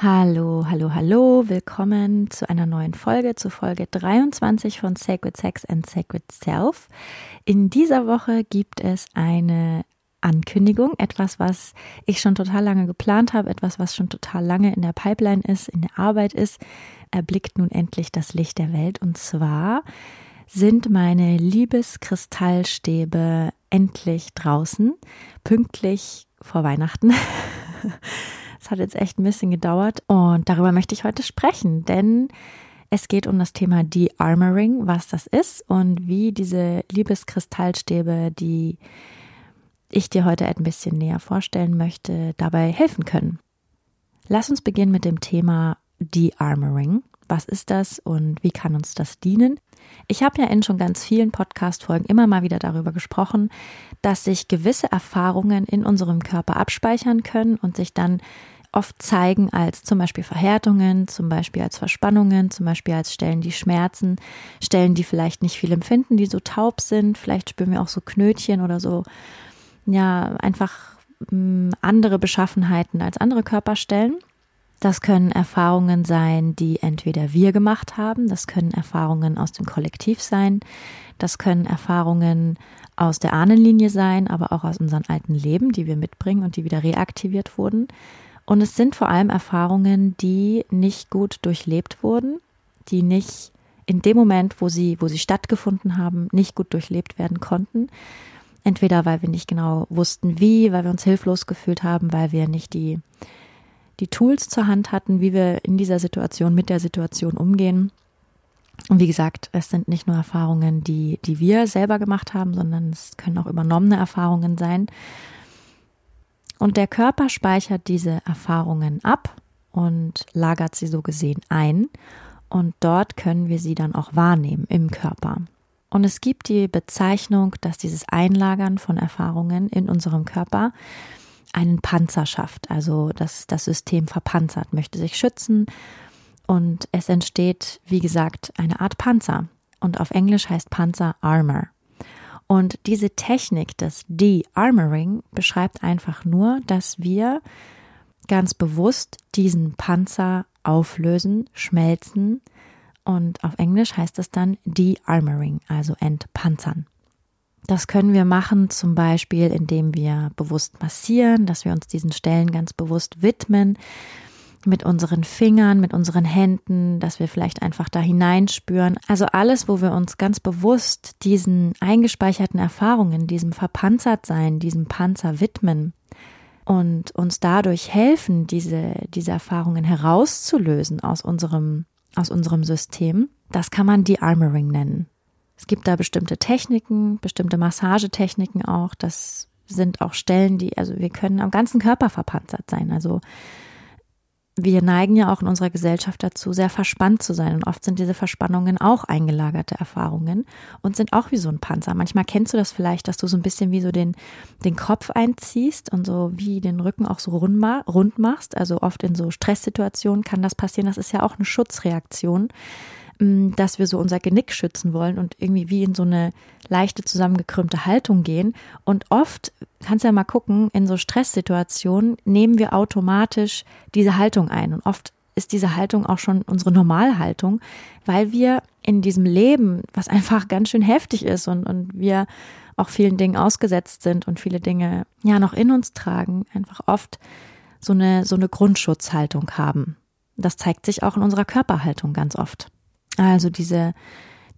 Hallo, hallo, hallo, willkommen zu einer neuen Folge, zu Folge 23 von Sacred Sex and Sacred Self. In dieser Woche gibt es eine Ankündigung, etwas, was ich schon total lange geplant habe, etwas, was schon total lange in der Pipeline ist, in der Arbeit ist, erblickt nun endlich das Licht der Welt. Und zwar sind meine Liebeskristallstäbe endlich draußen, pünktlich vor Weihnachten. Hat jetzt echt ein bisschen gedauert und darüber möchte ich heute sprechen, denn es geht um das Thema De-Armoring, was das ist und wie diese Liebeskristallstäbe, die ich dir heute ein bisschen näher vorstellen möchte, dabei helfen können. Lass uns beginnen mit dem Thema De-Armoring. Was ist das und wie kann uns das dienen? Ich habe ja in schon ganz vielen Podcast-Folgen immer mal wieder darüber gesprochen, dass sich gewisse Erfahrungen in unserem Körper abspeichern können und sich dann oft zeigen als zum Beispiel Verhärtungen, zum Beispiel als Verspannungen, zum Beispiel als Stellen, die schmerzen, Stellen, die vielleicht nicht viel empfinden, die so taub sind. Vielleicht spüren wir auch so Knötchen oder so, ja, einfach mh, mm, andere Beschaffenheiten als andere Körperstellen. Das können Erfahrungen sein, die entweder wir gemacht haben, das können Erfahrungen aus dem Kollektiv sein, das können Erfahrungen aus der Ahnenlinie sein, aber auch aus unseren alten Leben, die wir mitbringen und die wieder reaktiviert wurden. Und es sind vor allem Erfahrungen, die nicht gut durchlebt wurden, die nicht in dem Moment, wo sie, wo sie stattgefunden haben, nicht gut durchlebt werden konnten. Entweder weil wir nicht genau wussten, wie, weil wir uns hilflos gefühlt haben, weil wir nicht die die Tools zur Hand hatten, wie wir in dieser Situation mit der Situation umgehen. Und wie gesagt, es sind nicht nur Erfahrungen, die, die wir selber gemacht haben, sondern es können auch übernommene Erfahrungen sein. Und der Körper speichert diese Erfahrungen ab und lagert sie so gesehen ein. Und dort können wir sie dann auch wahrnehmen im Körper. Und es gibt die Bezeichnung, dass dieses Einlagern von Erfahrungen in unserem Körper einen Panzer schafft. Also dass das System verpanzert, möchte sich schützen und es entsteht, wie gesagt, eine Art Panzer. Und auf Englisch heißt Panzer Armor. Und diese Technik des De-Armoring beschreibt einfach nur, dass wir ganz bewusst diesen Panzer auflösen, schmelzen. Und auf Englisch heißt es dann De-Armoring, also entpanzern. Das können wir machen, zum Beispiel, indem wir bewusst massieren, dass wir uns diesen Stellen ganz bewusst widmen, mit unseren Fingern, mit unseren Händen, dass wir vielleicht einfach da hineinspüren. Also alles, wo wir uns ganz bewusst diesen eingespeicherten Erfahrungen, diesem Verpanzertsein, diesem Panzer widmen und uns dadurch helfen, diese, diese Erfahrungen herauszulösen aus unserem, aus unserem System, das kann man De-Armoring nennen. Es gibt da bestimmte Techniken, bestimmte Massagetechniken auch. Das sind auch Stellen, die, also wir können am ganzen Körper verpanzert sein. Also wir neigen ja auch in unserer Gesellschaft dazu, sehr verspannt zu sein. Und oft sind diese Verspannungen auch eingelagerte Erfahrungen und sind auch wie so ein Panzer. Manchmal kennst du das vielleicht, dass du so ein bisschen wie so den, den Kopf einziehst und so wie den Rücken auch so rund machst. Also oft in so Stresssituationen kann das passieren. Das ist ja auch eine Schutzreaktion dass wir so unser Genick schützen wollen und irgendwie wie in so eine leichte zusammengekrümmte Haltung gehen. Und oft, kannst ja mal gucken, in so Stresssituationen nehmen wir automatisch diese Haltung ein. Und oft ist diese Haltung auch schon unsere Normalhaltung, weil wir in diesem Leben, was einfach ganz schön heftig ist und, und wir auch vielen Dingen ausgesetzt sind und viele Dinge ja noch in uns tragen, einfach oft so eine, so eine Grundschutzhaltung haben. Das zeigt sich auch in unserer Körperhaltung ganz oft. Also diese,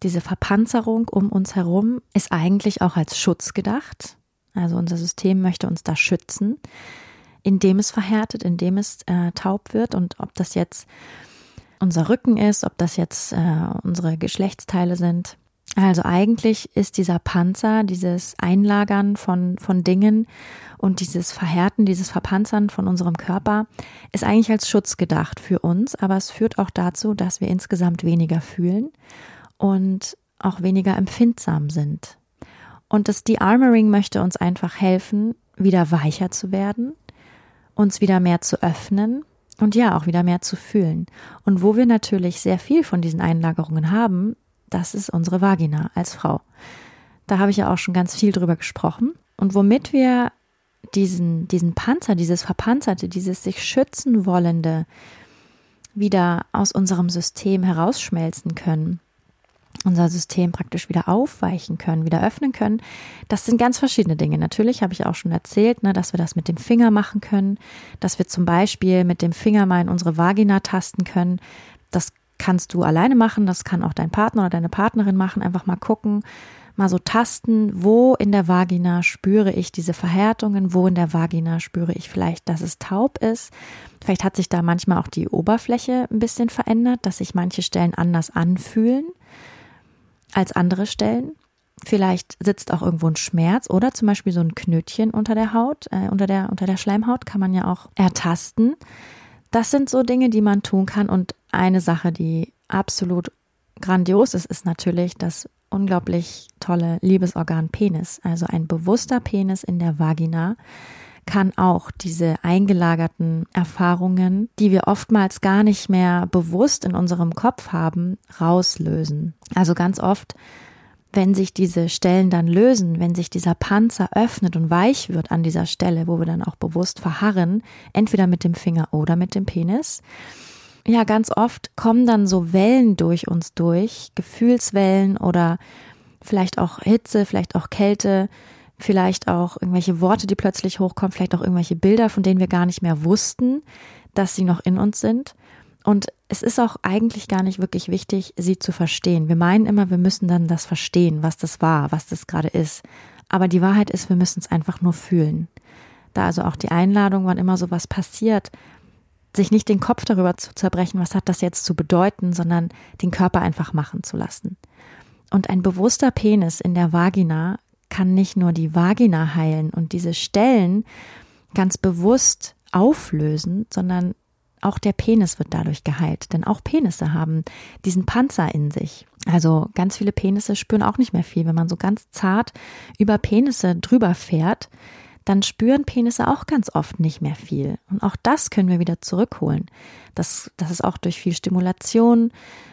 diese Verpanzerung um uns herum ist eigentlich auch als Schutz gedacht. Also unser System möchte uns da schützen, indem es verhärtet, indem es äh, taub wird. Und ob das jetzt unser Rücken ist, ob das jetzt äh, unsere Geschlechtsteile sind, Also eigentlich ist dieser Panzer, dieses Einlagern von, von Dingen und dieses Verhärten, dieses Verpanzern von unserem Körper ist eigentlich als Schutz gedacht für uns, aber es führt auch dazu, dass wir insgesamt weniger fühlen und auch weniger empfindsam sind. Und das De-Armoring möchte uns einfach helfen, wieder weicher zu werden, uns wieder mehr zu öffnen und ja, auch wieder mehr zu fühlen. Und wo wir natürlich sehr viel von diesen Einlagerungen haben, das ist unsere Vagina als Frau. Da habe ich ja auch schon ganz viel drüber gesprochen. Und womit wir diesen, diesen Panzer, dieses Verpanzerte, dieses sich schützen wollende wieder aus unserem System herausschmelzen können, unser System praktisch wieder aufweichen können, wieder öffnen können. Das sind ganz verschiedene Dinge. Natürlich habe ich auch schon erzählt, ne, dass wir das mit dem Finger machen können, dass wir zum Beispiel mit dem Finger mal in unsere Vagina tasten können. Das kannst du alleine machen, das kann auch dein Partner oder deine Partnerin machen. Einfach mal gucken, mal so tasten, wo in der Vagina spüre ich diese Verhärtungen, wo in der Vagina spüre ich vielleicht, dass es taub ist. Vielleicht hat sich da manchmal auch die Oberfläche ein bisschen verändert, dass sich manche Stellen anders anfühlen als andere Stellen. Vielleicht sitzt auch irgendwo ein Schmerz oder zum Beispiel so ein Knötchen unter der Haut, äh, unter der, unter der Schleimhaut kann man ja auch ertasten. Das sind so Dinge, die man tun kann. Und eine Sache, die absolut grandios ist, ist natürlich das unglaublich tolle Liebesorgan Penis. Also ein bewusster Penis in der Vagina kann auch diese eingelagerten Erfahrungen, die wir oftmals gar nicht mehr bewusst in unserem Kopf haben, rauslösen. Also ganz oft, wenn sich diese Stellen dann lösen, wenn sich dieser Panzer öffnet und weich wird an dieser Stelle, wo wir dann auch bewusst verharren, entweder mit dem Finger oder mit dem Penis, ja, ganz oft kommen dann so Wellen durch uns durch, Gefühlswellen oder vielleicht auch Hitze, vielleicht auch Kälte, vielleicht auch irgendwelche Worte, die plötzlich hochkommen, vielleicht auch irgendwelche Bilder, von denen wir gar nicht mehr wussten, dass sie noch in uns sind. Und es ist auch eigentlich gar nicht wirklich wichtig, sie zu verstehen. Wir meinen immer, wir müssen dann das verstehen, was das war, was das gerade ist. Aber die Wahrheit ist, wir müssen es einfach nur fühlen. Da also auch die Einladung, wann immer sowas passiert, sich nicht den Kopf darüber zu zerbrechen, was hat das jetzt zu bedeuten, sondern den Körper einfach machen zu lassen. Und ein bewusster Penis in der Vagina kann nicht nur die Vagina heilen und diese Stellen ganz bewusst auflösen, sondern auch der Penis wird dadurch geheilt, denn auch Penisse haben diesen Panzer in sich. Also ganz viele Penisse spüren auch nicht mehr viel. Wenn man so ganz zart über Penisse drüber fährt, dann spüren Penisse auch ganz oft nicht mehr viel. Und auch das können wir wieder zurückholen. Das, das ist auch durch viel Stimulation,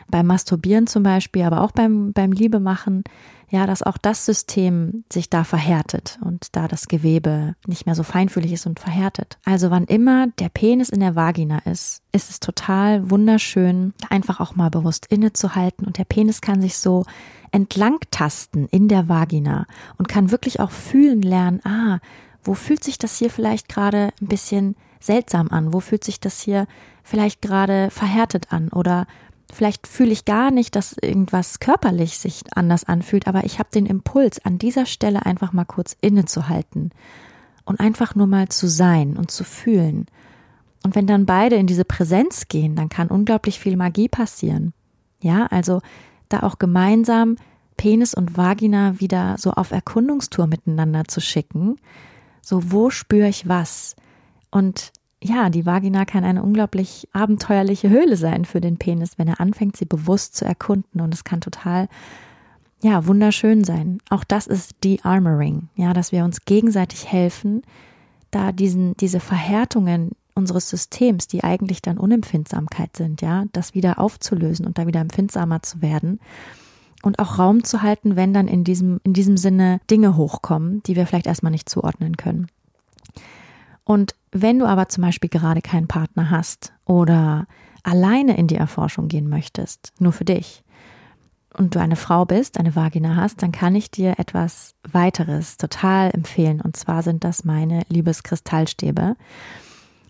beim Masturbieren zum Beispiel, aber auch beim, beim Liebemachen, ja, dass auch das System sich da verhärtet und da das Gewebe nicht mehr so feinfühlig ist und verhärtet. Also wann immer der Penis in der Vagina ist, ist es total wunderschön, einfach auch mal bewusst innezuhalten und der Penis kann sich so entlang tasten in der Vagina und kann wirklich auch fühlen lernen, ah, wo fühlt sich das hier vielleicht gerade ein bisschen seltsam an? Wo fühlt sich das hier vielleicht gerade verhärtet an? Oder vielleicht fühle ich gar nicht, dass irgendwas körperlich sich anders anfühlt, aber ich habe den Impuls, an dieser Stelle einfach mal kurz innezuhalten und einfach nur mal zu sein und zu fühlen. Und wenn dann beide in diese Präsenz gehen, dann kann unglaublich viel Magie passieren. Ja, also da auch gemeinsam Penis und Vagina wieder so auf Erkundungstour miteinander zu schicken, so, wo spüre ich was? Und ja, die Vagina kann eine unglaublich abenteuerliche Höhle sein für den Penis, wenn er anfängt, sie bewusst zu erkunden. Und es kann total, ja, wunderschön sein. Auch das ist De-Armoring. Ja, dass wir uns gegenseitig helfen, da diesen, diese Verhärtungen unseres Systems, die eigentlich dann Unempfindsamkeit sind, ja, das wieder aufzulösen und da wieder empfindsamer zu werden und auch Raum zu halten, wenn dann in diesem, in diesem Sinne Dinge hochkommen, die wir vielleicht erstmal nicht zuordnen können. Und wenn du aber zum Beispiel gerade keinen Partner hast oder alleine in die Erforschung gehen möchtest, nur für dich, und du eine Frau bist, eine Vagina hast, dann kann ich dir etwas weiteres total empfehlen. Und zwar sind das meine Liebeskristallstäbe.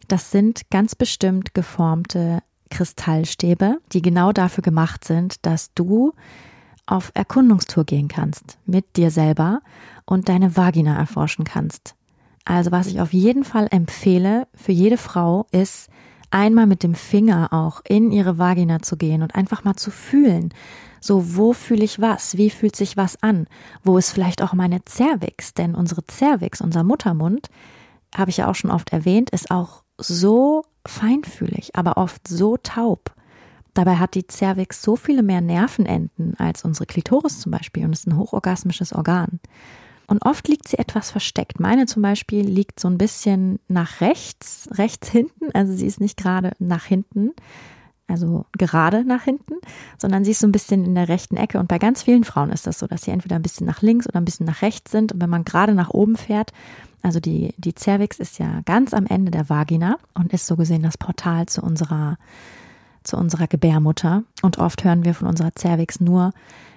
Das sind ganz bestimmt geformte Kristallstäbe, die genau dafür gemacht sind, dass du auf Erkundungstour gehen kannst mit dir selber und deine Vagina erforschen kannst. Also was ich auf jeden Fall empfehle für jede Frau ist, einmal mit dem Finger auch in ihre Vagina zu gehen und einfach mal zu fühlen, So, wo fühle ich was? Wie fühlt sich was an? Wo ist vielleicht auch meine Cervix? Denn unsere Cervix, unser Muttermund, habe ich ja auch schon oft erwähnt, ist auch so feinfühlig, aber oft so taub. Dabei hat die Cervix so viele mehr Nervenenden als unsere Klitoris zum Beispiel und ist ein hochorgasmisches Organ. Und oft liegt sie etwas versteckt. Meine zum Beispiel liegt so ein bisschen nach rechts, rechts hinten. Also sie ist nicht gerade nach hinten, also gerade nach hinten, sondern sie ist so ein bisschen in der rechten Ecke. Und bei ganz vielen Frauen ist das so, dass sie entweder ein bisschen nach links oder ein bisschen nach rechts sind. Und wenn man gerade nach oben fährt, also die, die Cervix ist ja ganz am Ende der Vagina und ist so gesehen das Portal zu unserer zu unserer Gebärmutter. Und oft hören wir von unserer Cervix nur,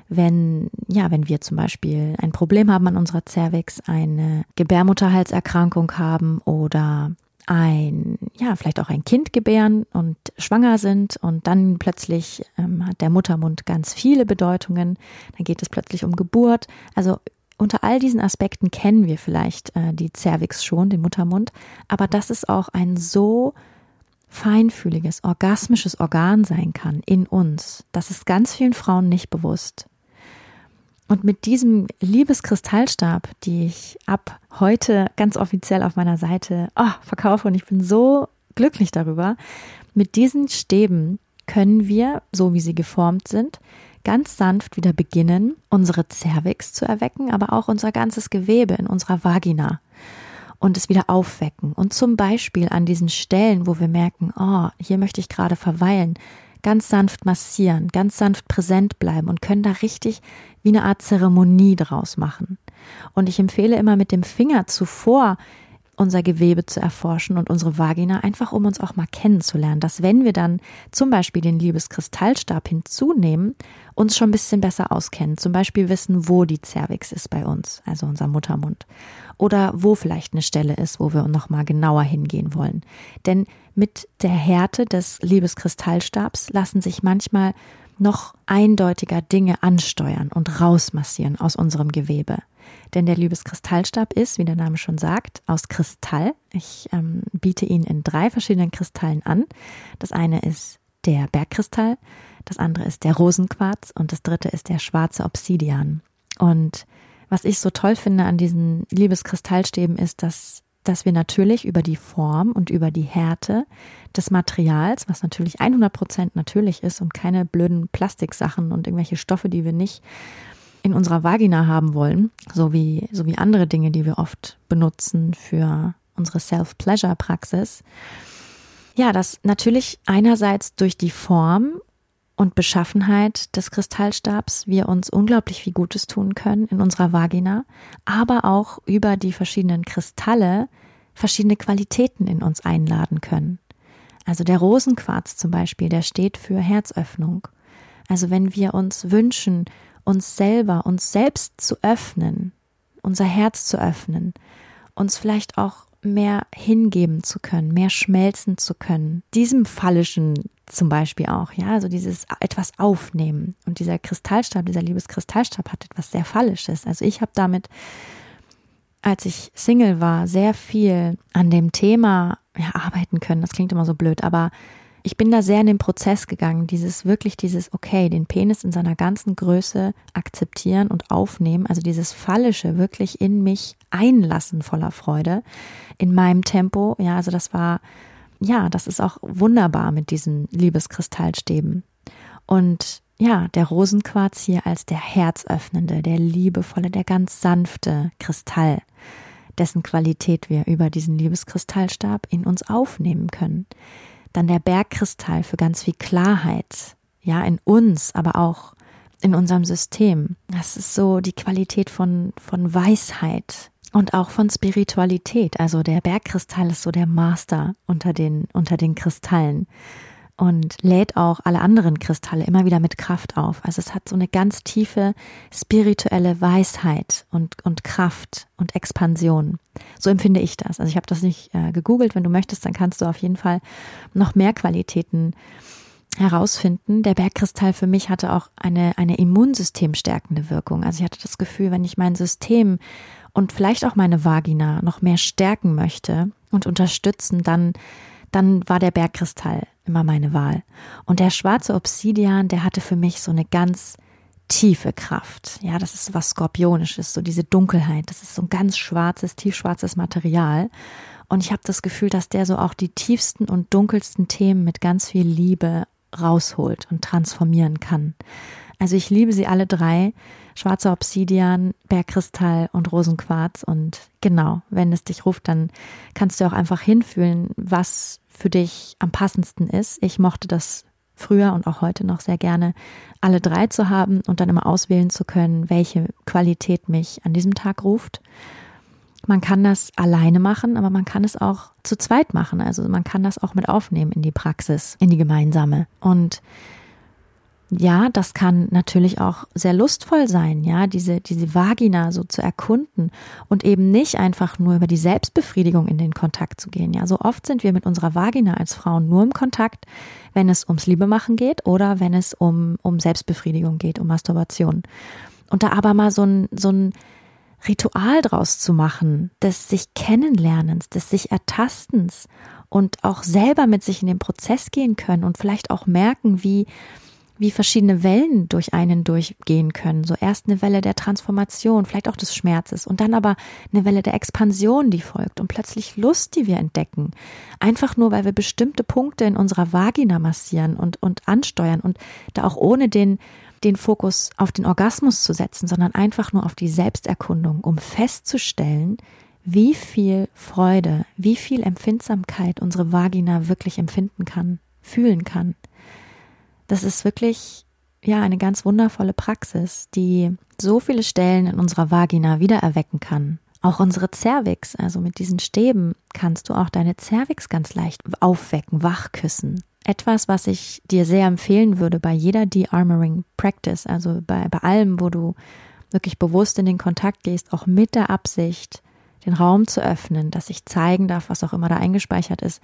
wenn, ja, wenn wir zum Beispiel ein Problem haben an unserer Cervix, eine Gebärmutterhalserkrankung haben oder ein, ja, vielleicht auch ein Kind gebären und schwanger sind und dann plötzlich ähm, hat der Muttermund ganz viele Bedeutungen. Dann geht es plötzlich um Geburt. Also unter all diesen Aspekten kennen wir vielleicht äh, die Cervix schon, den Muttermund, aber das ist auch ein so feinfühliges, orgasmisches Organ sein kann in uns. Das ist ganz vielen Frauen nicht bewusst. Und mit diesem Liebeskristallstab, die ich ab heute ganz offiziell auf meiner Seite oh, verkaufe und ich bin so glücklich darüber, mit diesen Stäben können wir, so wie sie geformt sind, ganz sanft wieder beginnen, unsere Cervix zu erwecken, aber auch unser ganzes Gewebe in unserer Vagina und es wieder aufwecken. Und zum Beispiel an diesen Stellen, wo wir merken, oh, hier möchte ich gerade verweilen, ganz sanft massieren, ganz sanft präsent bleiben und können da richtig wie eine Art Zeremonie draus machen. Und ich empfehle immer mit dem Finger zuvor unser Gewebe zu erforschen und unsere Vagina, einfach um uns auch mal kennenzulernen, dass wenn wir dann zum Beispiel den Liebeskristallstab hinzunehmen, uns schon ein bisschen besser auskennen. Zum Beispiel wissen, wo die Cervix ist bei uns, also unser Muttermund. Oder wo vielleicht eine Stelle ist, wo wir noch mal genauer hingehen wollen. Denn mit der Härte des Liebeskristallstabs lassen sich manchmal noch eindeutiger Dinge ansteuern und rausmassieren aus unserem Gewebe. Denn der Liebeskristallstab ist, wie der Name schon sagt, aus Kristall. Ich ähm, biete ihn in drei verschiedenen Kristallen an. Das eine ist der Bergkristall, das andere ist der Rosenquarz und das dritte ist der schwarze Obsidian. Und was ich so toll finde an diesen Liebeskristallstäben ist, dass, dass wir natürlich über die Form und über die Härte des Materials, was natürlich 100% natürlich ist und keine blöden Plastiksachen und irgendwelche Stoffe, die wir nicht in unserer Vagina haben wollen, so wie, so wie andere Dinge, die wir oft benutzen für unsere Self-Pleasure-Praxis. Ja, dass natürlich einerseits durch die Form und Beschaffenheit des Kristallstabs wir uns unglaublich viel Gutes tun können in unserer Vagina, aber auch über die verschiedenen Kristalle verschiedene Qualitäten in uns einladen können. Also der Rosenquarz zum Beispiel, der steht für Herzöffnung. Also wenn wir uns wünschen, uns selber, uns selbst zu öffnen, unser Herz zu öffnen, uns vielleicht auch mehr hingeben zu können, mehr schmelzen zu können. Diesem Phallischen zum Beispiel auch, ja, also dieses etwas aufnehmen. Und dieser Kristallstab, dieser Liebeskristallstab hat etwas sehr Phallisches. Also ich habe damit, als ich Single war, sehr viel an dem Thema ja, arbeiten können. Das klingt immer so blöd, aber ich bin da sehr in den Prozess gegangen, dieses wirklich dieses, okay, den Penis in seiner ganzen Größe akzeptieren und aufnehmen, also dieses Phallische wirklich in mich einlassen voller Freude, in meinem Tempo, ja, also das war, ja, das ist auch wunderbar mit diesen Liebeskristallstäben. Und ja, der Rosenquarz hier als der herzöffnende, der liebevolle, der ganz sanfte Kristall, dessen Qualität wir über diesen Liebeskristallstab in uns aufnehmen können. Dann der Bergkristall für ganz viel Klarheit, ja, in uns, aber auch in unserem System. Das ist so die Qualität von, von Weisheit und auch von Spiritualität. Also der Bergkristall ist so der Master unter den, unter den Kristallen und lädt auch alle anderen Kristalle immer wieder mit Kraft auf. Also es hat so eine ganz tiefe spirituelle Weisheit und, und Kraft und Expansion. So empfinde ich das. Also ich habe das nicht äh, gegoogelt. Wenn du möchtest, dann kannst du auf jeden Fall noch mehr Qualitäten herausfinden. Der Bergkristall für mich hatte auch eine, eine immunsystemstärkende Wirkung. Also ich hatte das Gefühl, wenn ich mein System und vielleicht auch meine Vagina noch mehr stärken möchte und unterstützen, dann dann war der Bergkristall immer meine Wahl. Und der schwarze Obsidian, der hatte für mich so eine ganz tiefe Kraft. Ja, das ist was Skorpionisches, so diese Dunkelheit. Das ist so ein ganz schwarzes, tiefschwarzes Material. Und ich habe das Gefühl, dass der so auch die tiefsten und dunkelsten Themen mit ganz viel Liebe rausholt und transformieren kann. Also ich liebe sie alle drei. Schwarzer Obsidian, Bergkristall und Rosenquarz. Und genau, wenn es dich ruft, dann kannst du auch einfach hinfühlen, was für dich am passendsten ist. Ich mochte das früher und auch heute noch sehr gerne, alle drei zu haben und dann immer auswählen zu können, welche Qualität mich an diesem Tag ruft. Man kann das alleine machen, aber man kann es auch zu zweit machen. Also man kann das auch mit aufnehmen in die Praxis, in die gemeinsame. Und ja, das kann natürlich auch sehr lustvoll sein, ja, diese, diese Vagina so zu erkunden und eben nicht einfach nur über die Selbstbefriedigung in den Kontakt zu gehen. Ja, so oft sind wir mit unserer Vagina als Frauen nur im Kontakt, wenn es ums Liebemachen geht oder wenn es um, um Selbstbefriedigung geht, um Masturbation. Und da aber mal so ein, so ein Ritual draus zu machen, des sich Kennenlernens, des sich Ertastens und auch selber mit sich in den Prozess gehen können und vielleicht auch merken, wie wie verschiedene Wellen durch einen durchgehen können. So erst eine Welle der Transformation, vielleicht auch des Schmerzes und dann aber eine Welle der Expansion, die folgt und plötzlich Lust, die wir entdecken. Einfach nur, weil wir bestimmte Punkte in unserer Vagina massieren und, und ansteuern und da auch ohne den, den Fokus auf den Orgasmus zu setzen, sondern einfach nur auf die Selbsterkundung, um festzustellen, wie viel Freude, wie viel Empfindsamkeit unsere Vagina wirklich empfinden kann, fühlen kann. Das ist wirklich ja eine ganz wundervolle Praxis, die so viele Stellen in unserer Vagina wiedererwecken kann. Auch unsere Cervix, also mit diesen Stäben kannst du auch deine Cervix ganz leicht aufwecken, wachküssen. Etwas, was ich dir sehr empfehlen würde bei jeder De-Armoring Practice, also bei, bei allem, wo du wirklich bewusst in den Kontakt gehst, auch mit der Absicht, den Raum zu öffnen, dass ich zeigen darf, was auch immer da eingespeichert ist.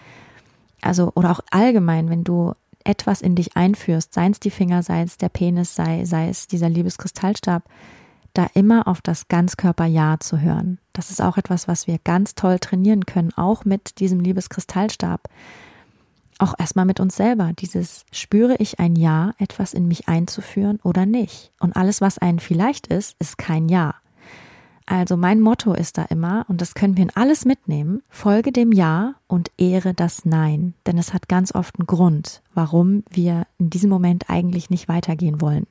Also, oder auch allgemein, wenn du etwas in dich einführst, seien es die Finger, sei es der Penis, sei, sei es dieser Liebeskristallstab, da immer auf das Ganzkörper-Ja zu hören. Das ist auch etwas, was wir ganz toll trainieren können, auch mit diesem Liebeskristallstab. Auch erstmal mit uns selber. Dieses spüre ich ein Ja, etwas in mich einzuführen oder nicht. Und alles, was ein vielleicht ist, ist kein Ja. Also mein Motto ist da immer, und das können wir in alles mitnehmen, folge dem Ja und ehre das Nein. Denn es hat ganz oft einen Grund, warum wir in diesem Moment eigentlich nicht weitergehen wollen.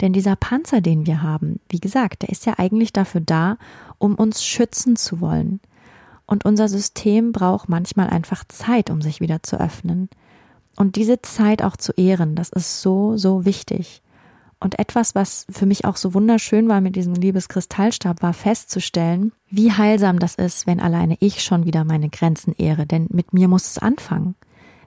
Denn dieser Panzer, den wir haben, wie gesagt, der ist ja eigentlich dafür da, um uns schützen zu wollen. Und unser System braucht manchmal einfach Zeit, um sich wieder zu öffnen. Und diese Zeit auch zu ehren, das ist so, so wichtig. Und etwas, was für mich auch so wunderschön war mit diesem Liebeskristallstab, war festzustellen, wie heilsam das ist, wenn alleine ich schon wieder meine Grenzen ehre. Denn mit mir muss es anfangen.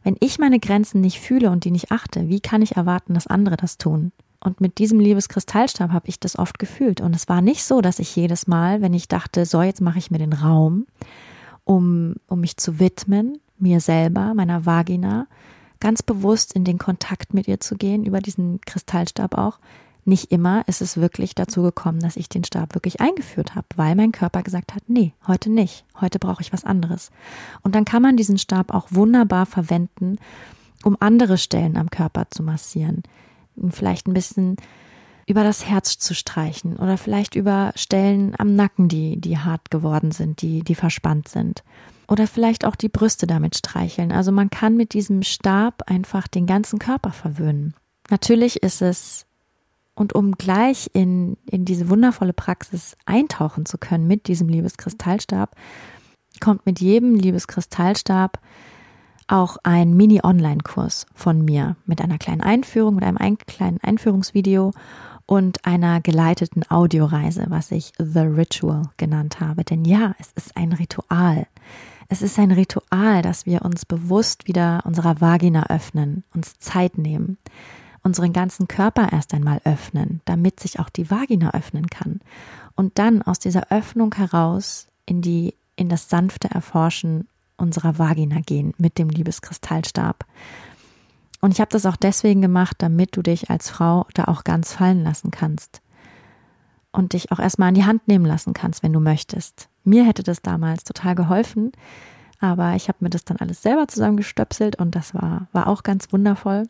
Wenn ich meine Grenzen nicht fühle und die nicht achte, wie kann ich erwarten, dass andere das tun? Und mit diesem Liebeskristallstab habe ich das oft gefühlt. Und es war nicht so, dass ich jedes Mal, wenn ich dachte, so, jetzt mache ich mir den Raum, um, um mich zu widmen, mir selber, meiner Vagina, ganz bewusst in den Kontakt mit ihr zu gehen, über diesen Kristallstab auch. Nicht immer ist es wirklich dazu gekommen, dass ich den Stab wirklich eingeführt habe, weil mein Körper gesagt hat, nee, heute nicht, heute brauche ich was anderes. Und dann kann man diesen Stab auch wunderbar verwenden, um andere Stellen am Körper zu massieren. Vielleicht ein bisschen über das Herz zu streichen oder vielleicht über Stellen am Nacken, die, die hart geworden sind, die, die verspannt sind. Oder vielleicht auch die Brüste damit streicheln. Also man kann mit diesem Stab einfach den ganzen Körper verwöhnen. Natürlich ist es, und um gleich in, in diese wundervolle Praxis eintauchen zu können mit diesem Liebeskristallstab, kommt mit jedem Liebeskristallstab auch ein Mini-Online-Kurs von mir mit einer kleinen Einführung, mit einem ein, kleinen Einführungsvideo und einer geleiteten Audioreise, was ich The Ritual genannt habe. Denn ja, es ist ein Ritual. Es ist ein Ritual, dass wir uns bewusst wieder unserer Vagina öffnen, uns Zeit nehmen, unseren ganzen Körper erst einmal öffnen, damit sich auch die Vagina öffnen kann. Und dann aus dieser Öffnung heraus in die, in das sanfte Erforschen unserer Vagina gehen mit dem Liebeskristallstab. Und ich habe das auch deswegen gemacht, damit du dich als Frau da auch ganz fallen lassen kannst und dich auch erstmal an die Hand nehmen lassen kannst, wenn du möchtest. Mir hätte das damals total geholfen, aber ich habe mir das dann alles selber zusammengestöpselt und das war, war auch ganz wundervoll.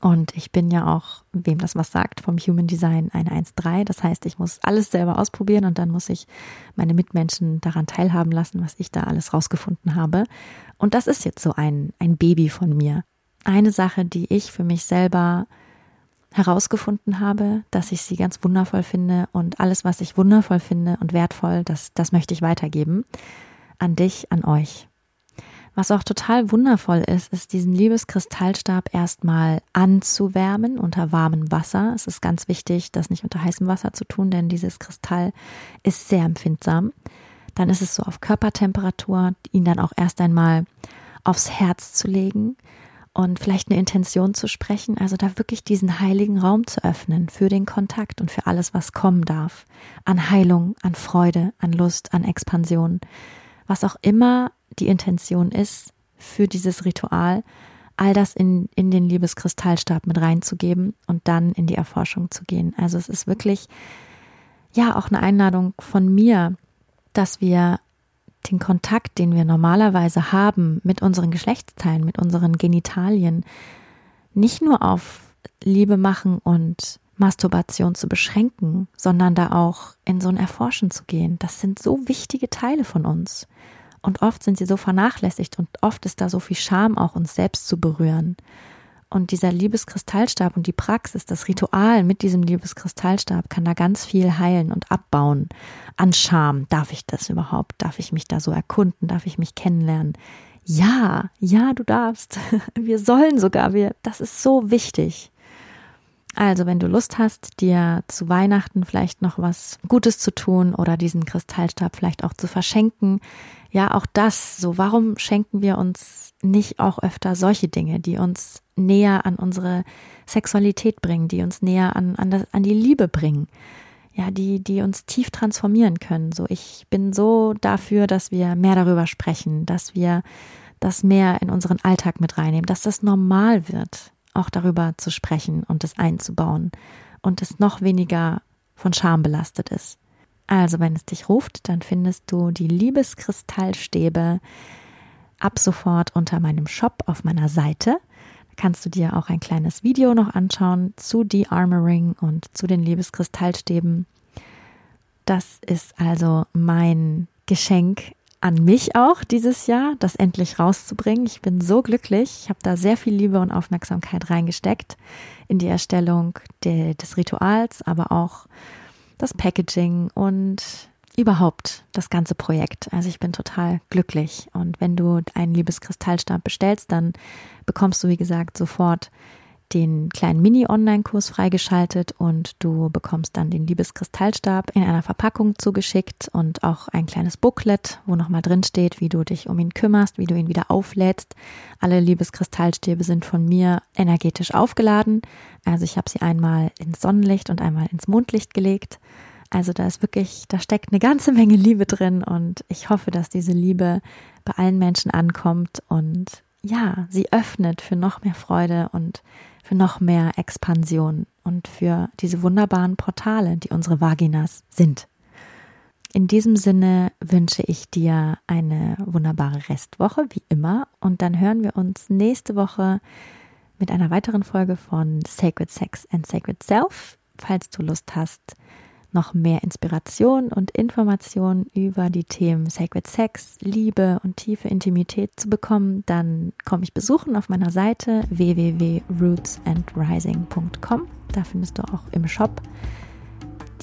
Und ich bin ja auch, wem das was sagt, vom Human Design eine 1.3. Das heißt, ich muss alles selber ausprobieren und dann muss ich meine Mitmenschen daran teilhaben lassen, was ich da alles rausgefunden habe. Und das ist jetzt so ein, ein Baby von mir. Eine Sache, die ich für mich selber herausgefunden habe, dass ich sie ganz wundervoll finde und alles, was ich wundervoll finde und wertvoll, das, das möchte ich weitergeben. An dich, an euch. Was auch total wundervoll ist, ist diesen Liebeskristallstab erstmal anzuwärmen unter warmem Wasser. Es ist ganz wichtig, das nicht unter heißem Wasser zu tun, denn dieses Kristall ist sehr empfindsam. Dann ist es so auf Körpertemperatur, ihn dann auch erst einmal aufs Herz zu legen und vielleicht eine Intention zu sprechen, also da wirklich diesen heiligen Raum zu öffnen für den Kontakt und für alles, was kommen darf. An Heilung, an Freude, an Lust, an Expansion. Was auch immer die Intention ist für dieses Ritual, all das in, in den Liebeskristallstab mit reinzugeben und dann in die Erforschung zu gehen. Also es ist wirklich, ja, auch eine Einladung von mir, dass wir den Kontakt, den wir normalerweise haben mit unseren Geschlechtsteilen, mit unseren Genitalien, nicht nur auf Liebe machen und Masturbation zu beschränken, sondern da auch in so ein Erforschen zu gehen. Das sind so wichtige Teile von uns. Und oft sind sie so vernachlässigt und oft ist da so viel Scham auch uns selbst zu berühren. Und dieser Liebeskristallstab und die Praxis, das Ritual mit diesem Liebeskristallstab kann da ganz viel heilen und abbauen. An Scham. Darf ich das überhaupt? Darf ich mich da so erkunden? Darf ich mich kennenlernen? Ja, ja, du darfst. Wir sollen sogar. Wir, das ist so wichtig. Also, wenn du Lust hast, dir zu Weihnachten vielleicht noch was Gutes zu tun oder diesen Kristallstab vielleicht auch zu verschenken, ja, auch das, so, warum schenken wir uns nicht auch öfter solche Dinge, die uns näher an unsere Sexualität bringen, die uns näher an, an, das, an die Liebe bringen? Ja, die, die uns tief transformieren können. So, ich bin so dafür, dass wir mehr darüber sprechen, dass wir das mehr in unseren Alltag mit reinnehmen, dass das normal wird auch darüber zu sprechen und es einzubauen und es noch weniger von Scham belastet ist. Also, wenn es dich ruft, dann findest du die Liebeskristallstäbe ab sofort unter meinem Shop auf meiner Seite. Da kannst du dir auch ein kleines Video noch anschauen zu The Armoring und zu den Liebeskristallstäben. Das ist also mein Geschenk an mich auch dieses Jahr, das endlich rauszubringen. Ich bin so glücklich. Ich habe da sehr viel Liebe und Aufmerksamkeit reingesteckt in die Erstellung de, des Rituals, aber auch das Packaging und überhaupt das ganze Projekt. Also ich bin total glücklich. Und wenn du einen Liebeskristallstab bestellst, dann bekommst du, wie gesagt, sofort den kleinen Mini-Online-Kurs freigeschaltet und du bekommst dann den Liebeskristallstab in einer Verpackung zugeschickt und auch ein kleines Booklet, wo nochmal drin steht, wie du dich um ihn kümmerst, wie du ihn wieder auflädst. Alle Liebeskristallstäbe sind von mir energetisch aufgeladen. Also ich habe sie einmal ins Sonnenlicht und einmal ins Mondlicht gelegt. Also da ist wirklich, da steckt eine ganze Menge Liebe drin und ich hoffe, dass diese Liebe bei allen Menschen ankommt und ja, sie öffnet für noch mehr Freude und für noch mehr Expansion und für diese wunderbaren Portale, die unsere Vaginas sind. In diesem Sinne wünsche ich dir eine wunderbare Restwoche, wie immer, und dann hören wir uns nächste Woche mit einer weiteren Folge von Sacred Sex and Sacred Self. Falls du Lust hast, noch mehr Inspiration und Information über die Themen Sacred Sex, Liebe und tiefe Intimität zu bekommen, dann komme ich besuchen auf meiner Seite www.rootsandrising.com. Da findest du auch im Shop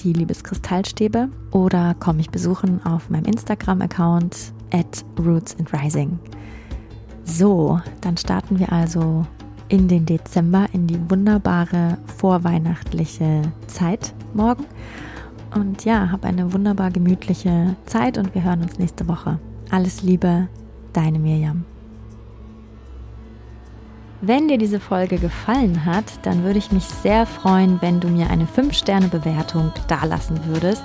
die Liebeskristallstäbe oder komme ich besuchen auf meinem Instagram-Account at rootsandrising. So, dann starten wir also in den Dezember, in die wunderbare vorweihnachtliche Zeit morgen. Und ja, hab eine wunderbar gemütliche Zeit und wir hören uns nächste Woche. Alles Liebe, deine Mirjam. Wenn dir diese Folge gefallen hat, dann würde ich mich sehr freuen, wenn du mir eine 5-Sterne-Bewertung dalassen würdest.